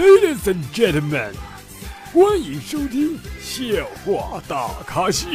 Ladies and gentlemen，欢迎收听笑话大咖秀。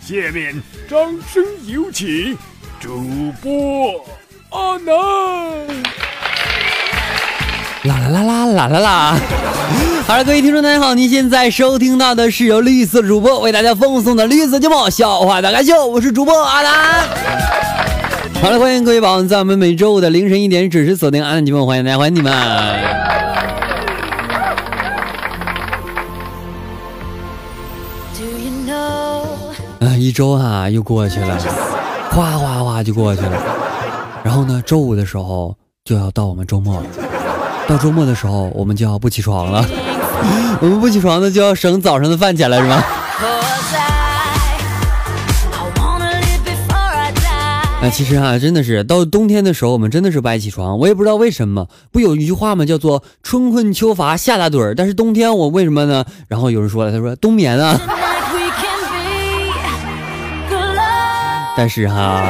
下面掌声有请主播阿南。啦啦啦啦啦啦啦！好了，各位听众，大家好，您现在收听到的是由绿色主播为大家奉送的绿色节目《笑话大咖秀》，我是主播阿南。好了，欢迎各位宝宝在我们每周五的凌晨一点准时锁定阿南节目，欢迎大家，欢迎你们！一周啊又过去了，哗哗哗就过去了。然后呢，周五的时候就要到我们周末了。到周末的时候，我们就要不起床了。我们不起床呢，就要省早上的饭钱了，是吗？那 其实啊，真的是到冬天的时候，我们真的是不爱起床。我也不知道为什么。不有一句话吗？叫做“春困秋乏夏打盹儿”。但是冬天我为什么呢？然后有人说了，他说冬眠啊。但是哈，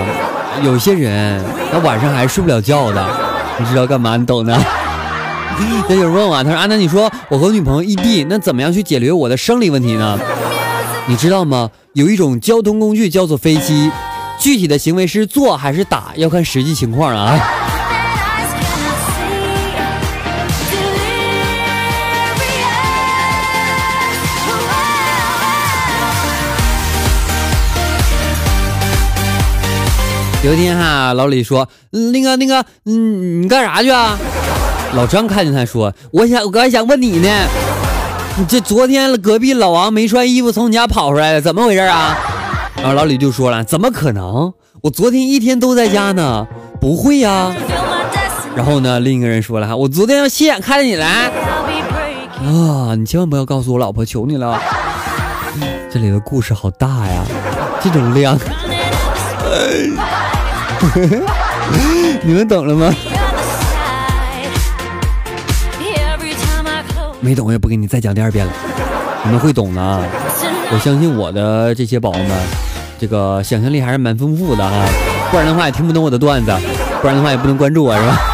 有些人他晚上还睡不了觉的，你知道干嘛？你懂的。那有人问我，他说：“阿南，你说我和女朋友异地，那怎么样去解决我的生理问题呢？你知道吗？有一种交通工具叫做飞机，具体的行为是坐还是打，要看实际情况啊。”有一天哈，老李说：“那个那个，嗯，你干啥去啊？”老张看见他说：“我想，我刚才想问你呢，你这昨天隔壁老王没穿衣服从你家跑出来了，怎么回事啊？”然后老李就说了：“怎么可能？我昨天一天都在家呢，不会呀。”然后呢，另一个人说了：“我昨天要亲眼看见你来啊，你千万不要告诉我老婆，求你了。”这里的故事好大呀，这种量，你们懂了吗？没懂我也不给你再讲第二遍了，你们会懂的。我相信我的这些宝宝们，这个想象力还是蛮丰富的哈，不然的话也听不懂我的段子，不然的话也不能关注我，是吧？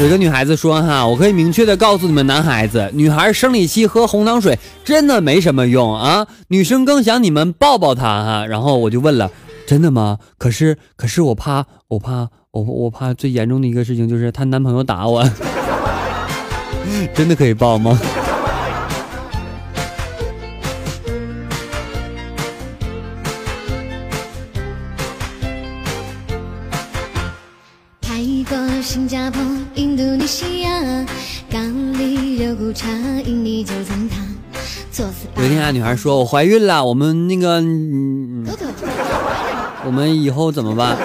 有个女孩子说：“哈，我可以明确的告诉你们，男孩子、女孩生理期喝红糖水真的没什么用啊，女生更想你们抱抱她哈。”然后我就问了：“真的吗？可是，可是我怕，我怕，我我怕最严重的一个事情就是她男朋友打我，真的可以抱吗？”有一天啊，女孩说：“我怀孕了，我们那个，我们以后怎么办？”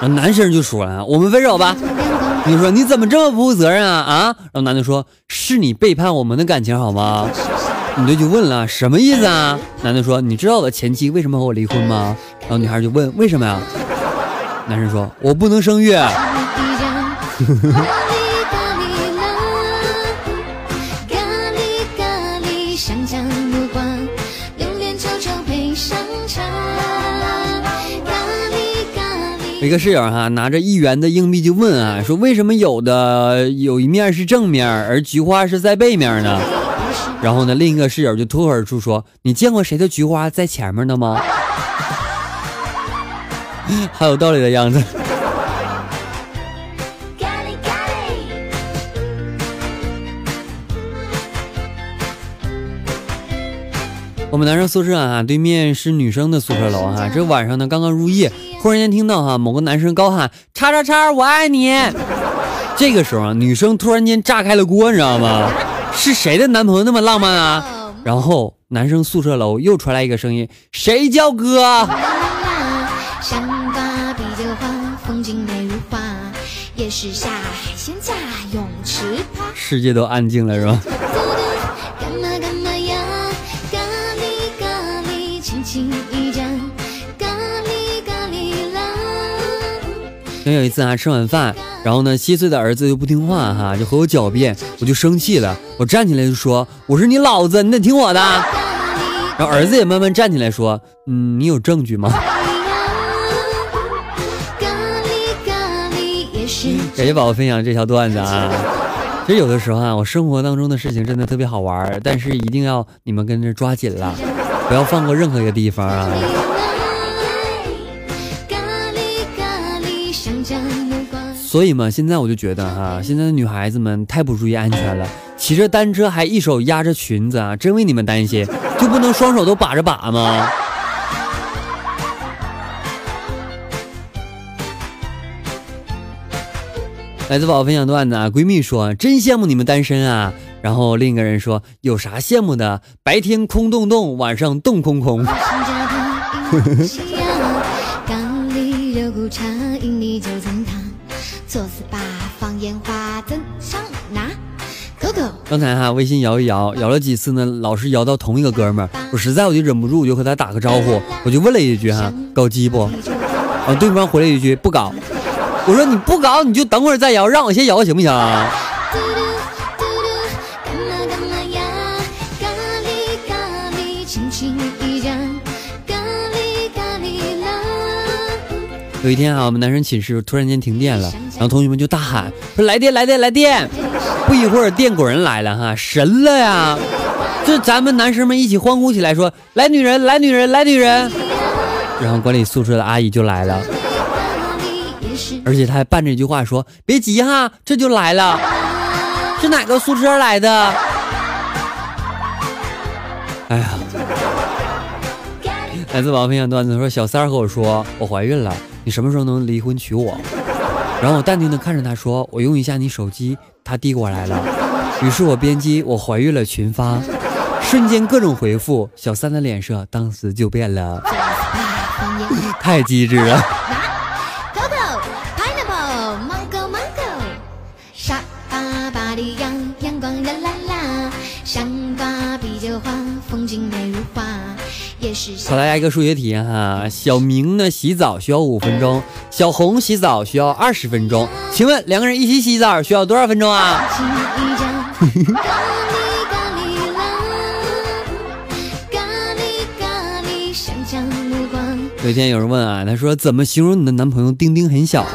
然后男生就说了：“我们分手吧。”你说你怎么这么不负责任啊啊！然后男的说：“是你背叛我们的感情好吗？”女的就问了：“什么意思啊？”男的说：“你知道我的前妻为什么和我离婚吗？”然后女孩就问：“为什么呀？”男生说：“我不能生育。”一个室友哈拿着一元的硬币就问啊，说为什么有的有一面是正面，而菊花是在背面呢？然后呢，另一个室友就脱口而出说：“你见过谁的菊花在前面的吗？” 好有道理的样子。我们男生宿舍啊，对面是女生的宿舍楼哈。这晚上呢，刚刚入夜，忽然间听到哈某个男生高喊“叉叉叉，我爱你”。这个时候啊，女生突然间炸开了锅，你知道吗？是谁的男朋友那么浪漫啊？然后男生宿舍楼又传来一个声音：“谁叫哥？”世界都安静了，是吧？有一次啊，吃晚饭，然后呢，七岁的儿子就不听话哈，就和我狡辩，我就生气了，我站起来就说：“我是你老子，你得听我的。”然后儿子也慢慢站起来说：“嗯，你有证据吗？”感谢宝宝分享这条段子啊！其实有的时候啊，我生活当中的事情真的特别好玩，但是一定要你们跟着抓紧了，不要放过任何一个地方啊！所以嘛，现在我就觉得哈，现在的女孩子们太不注意安全了，骑着单车还一手压着裙子啊，真为你们担心，就不能双手都把着把吗？来自宝宝分享段子啊，闺蜜说真羡慕你们单身啊。然后另一个人说有啥羡慕的？白天空洞洞，晚上洞空空。刚才哈微信摇一摇，摇了几次呢，老是摇到同一个哥们儿，我实在我就忍不住，我就和他打个招呼，我就问了一句哈，搞基不？啊，对方回了一句不搞。我说你不搞，你就等会儿再摇，让我先摇行不行啊？有一天啊，我们男生寝室突然间停电了，然后同学们就大喊说来电来电来电！不一会儿电果然来了哈，神了呀！这咱们男生们一起欢呼起来说来女人来女人来女人，然后管理宿舍的阿姨就来了。而且她还伴着一句话说：“别急哈，这就来了。是哪个宿舍来的？”哎呀！来自宝宝分享段子说：“小三和我说我怀孕了，你什么时候能离婚娶我？”然后我淡定的看着他说：“我用一下你手机。”他递过来了，于是我编辑我怀孕了群发，瞬间各种回复，小三的脸色当时就变了，太机智了。考大家一个数学题哈，小明呢洗澡需要五分钟，小红洗澡需要二十分钟，请问两个人一起洗澡需要多少分钟啊？有一天有人问啊，他说怎么形容你的男朋友丁丁很小？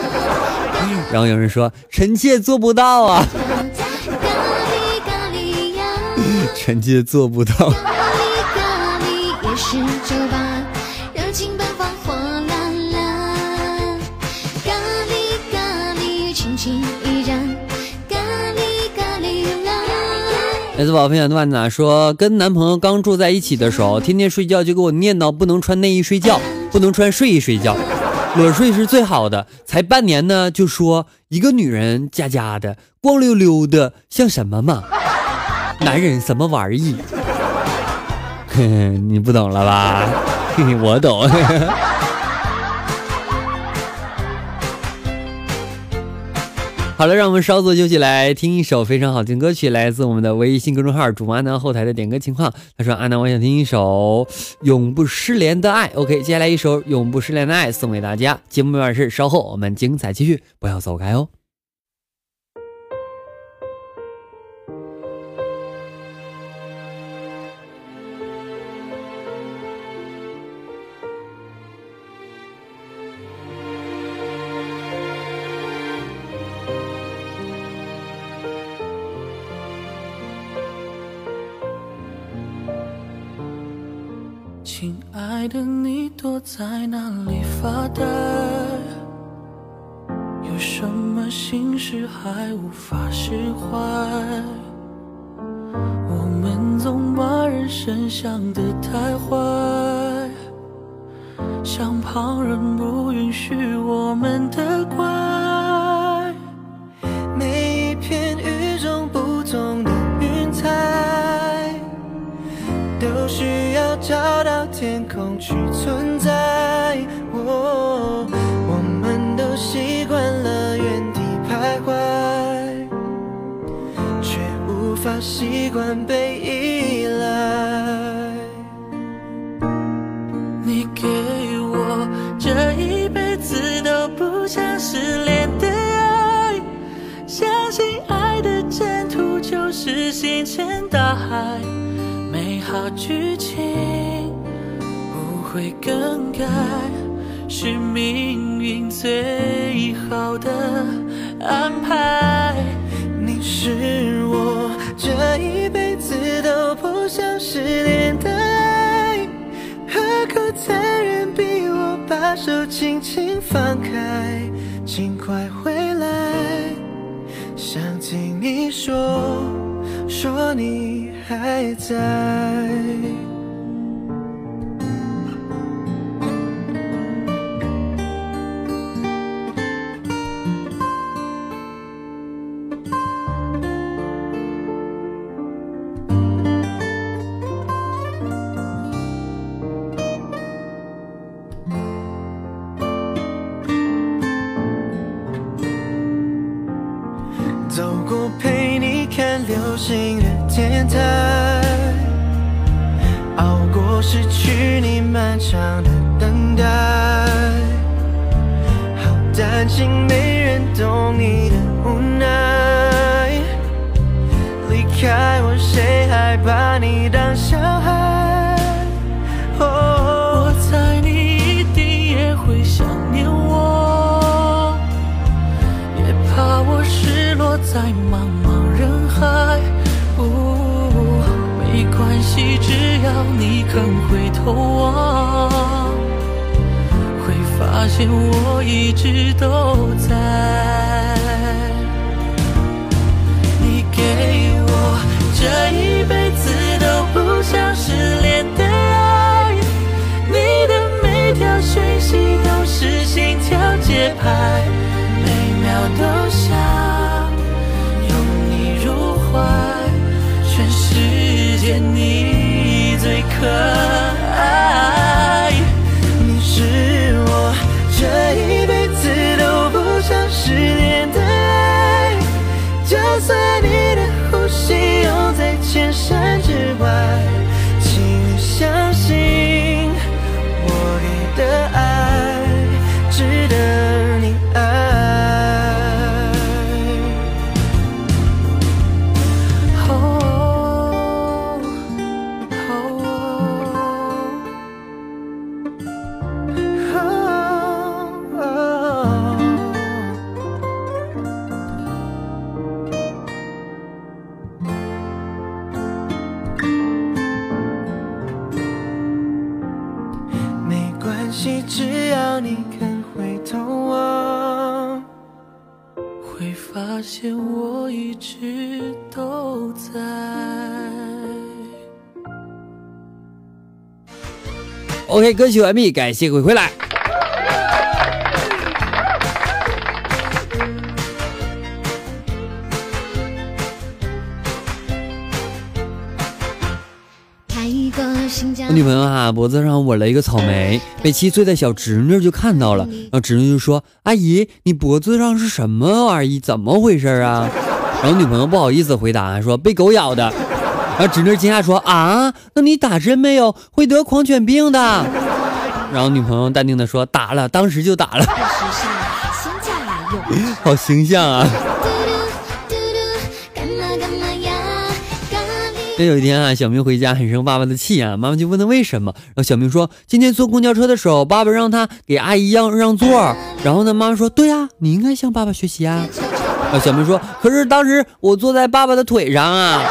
然后有人说臣妾做不到啊，臣妾做不到。还是酒吧热情奔放火难了来自宝宝分享段子说，跟男朋友刚住在一起的时候，天天睡觉就给我念叨不能穿内衣睡觉，不能穿睡衣睡觉，裸睡是最好的。才半年呢，就说一个女人家家的光溜溜的像什么嘛？男人什么玩意？你不懂了吧？我懂。好了，让我们稍作休息，来听一首非常好听歌曲，来自我们的微信公众号主播安南后台的点歌情况。他说：“安南，我想听一首《永不失联的爱》。”OK，接下来一首《永不失联的爱》送给大家。节目完事，稍后我们精彩继续，不要走开哦。亲爱的，你躲在哪里发呆？有什么心事还无法释怀？我们总把人生想得太坏，像旁人不允许我们的怪。找到。天空去存在，我们都习惯了原地徘徊，却无法习惯被依赖。你给我这一辈子都不想失联的爱，相信爱的征途就是星辰大海。好剧情，不会更改，是命运最好的安排。你是我这一辈子都不想失联的爱，何苦残忍逼我把手轻轻放开？请快回来，想听你说，说你还在。心没人懂你的无奈。离开我，谁还把你当小孩？哦，我猜你一定也会想念我。也怕我失落在茫茫人海。哦，没关系，只要你肯回头望，发现我一直都在。你给我这一辈子都不想失联的爱，你的每条讯息都是心跳节拍，每秒都想拥你入怀，全世界你最可爱。没关系，只要你肯回头望，会发现我一直都在。OK，歌曲完毕，感谢各位回来。我女朋友哈、脖子上纹了一个草莓，被七岁的小侄女就看到了，然后侄女就说：“阿姨，你脖子上是什么玩意？怎么回事啊？”然后女朋友不好意思回答说：“被狗咬的。”然后侄女惊讶说：“啊，那你打针没有？会得狂犬病的。”然后女朋友淡定的说：“打了，当时就打了。好形象啊。”这有一天啊，小明回家很生爸爸的气啊，妈妈就问他为什么，然后小明说，今天坐公交车的时候，爸爸让他给阿姨让让座，然后呢，妈妈说，对呀、你应该向爸爸学习啊。啊小明说，可是当时我坐在爸爸的腿上啊。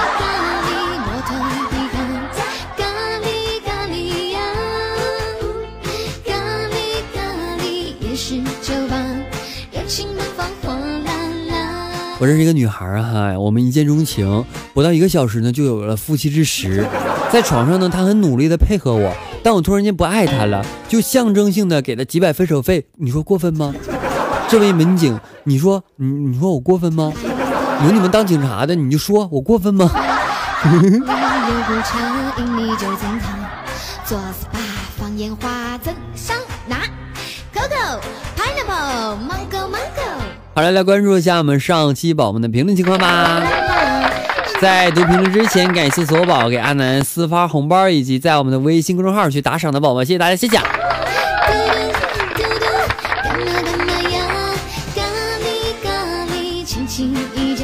我认识一个女孩啊，哈，我们一见钟情，不到一个小时呢，就有了夫妻之实。在床上呢，她很努力的配合我，但我突然间不爱她了，就象征性的给她几百分手费，你说过分吗？这位民警，你说你你说我过分吗？有你们当警察的，你就说我过分吗？烟花怎上拿？Coco Pineapple Mango Mango。好了，来关注一下我们上期宝宝们的评论情况吧。在读评论之前，感谢所有宝宝给阿南私发红包，以及在我们的微信公众号去打赏的宝宝，谢谢大家，谢谢。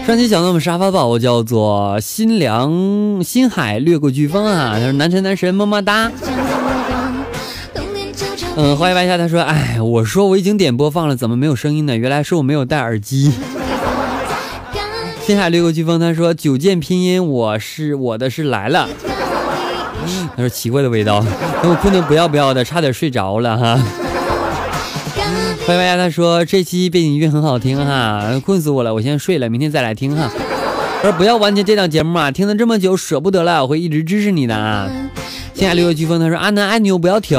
上期讲到我们沙发宝宝叫做新凉新海掠过飓风啊，他说男神男神么么哒。嗯，欢迎白夏，他说哎，我说我已经点播放了，怎么没有声音呢？原来是我没有戴耳机。新海掠过飓风，他说九剑拼音我是我的是来了。他说奇怪的味道，我困得不要不要的，差点睡着了哈。欢迎大家，他说这期背景音乐很好听哈，困死我了，我先睡了，明天再来听哈。他说不要完结这档节目啊，听了这么久舍不得了，我会一直支持你的啊。新海六月飓风，他说阿南爱你，我不要停。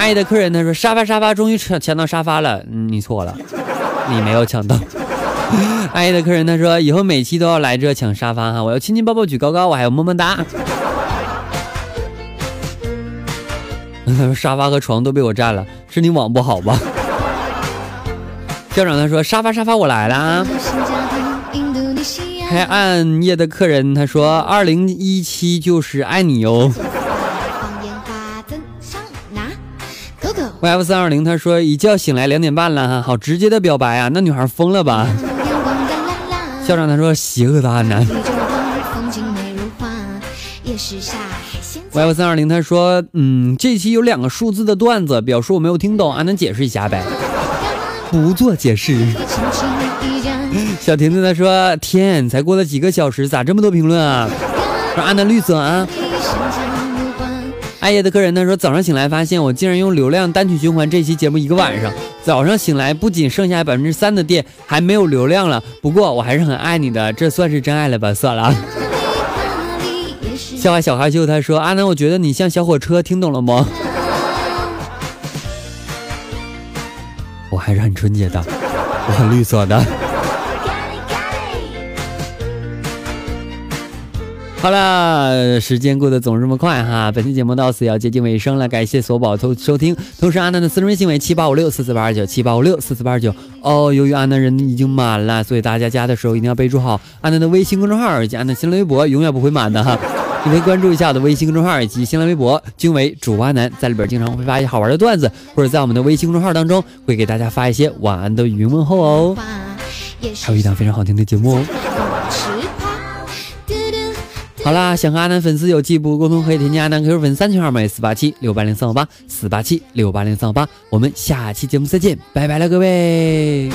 爱的客人，他说沙发沙发终于抢抢到沙发了，嗯，你错了，你没有抢到。爱的客人，他说以后每期都要来这抢沙发哈，我要亲亲抱抱举高高，我还有么么哒。沙发和床都被我占了，是你网不好吧？校长他说沙发沙发我来了啊。还暗夜的客人他说二零一七就是爱你哟。YF 三二零他说一觉醒来两点半了哈，好直接的表白啊，那女孩疯了吧？校长他说邪恶的阿南。YF 三二零他说嗯，这期有两个数字的段子，表示我没有听懂，阿南解释一下呗。不做解释。小婷子他说：“天，才过了几个小时，咋这么多评论啊？”说按的绿色啊。爱叶的客人呢说：“早上醒来发现我竟然用流量单曲循环这期节目一个晚上。早上醒来不仅剩下百分之三的电，还没有流量了。不过我还是很爱你的，这算是真爱了吧？算了。”笑话小害羞他说：“阿南，我觉得你像小火车，听懂了吗？” 我还是很纯洁的，我很绿色的。好了，时间过得总是这么快哈，本期节目到此要接近尾声了，感谢索宝收收听，同时阿南的私人微信为七八五六四四八二九七八五六四四八二九哦，由于阿南人已经满了，所以大家加的时候一定要备注好阿南的微信公众号以及阿南新浪微博，永远不会满的哈。你可以关注一下我的微信公众号以及新浪微博，均为主播阿南，在里边经常会发一些好玩的段子，或者在我们的微信公众号当中会给大家发一些晚安的语音问候哦。还有一档非常好听的节目哦。好啦，想和阿南粉丝有进一步沟通，可以添加阿南 QQ 粉三群号码四八七六八零三五八四八七六八零三五八。我们下期节目再见，拜拜了各位。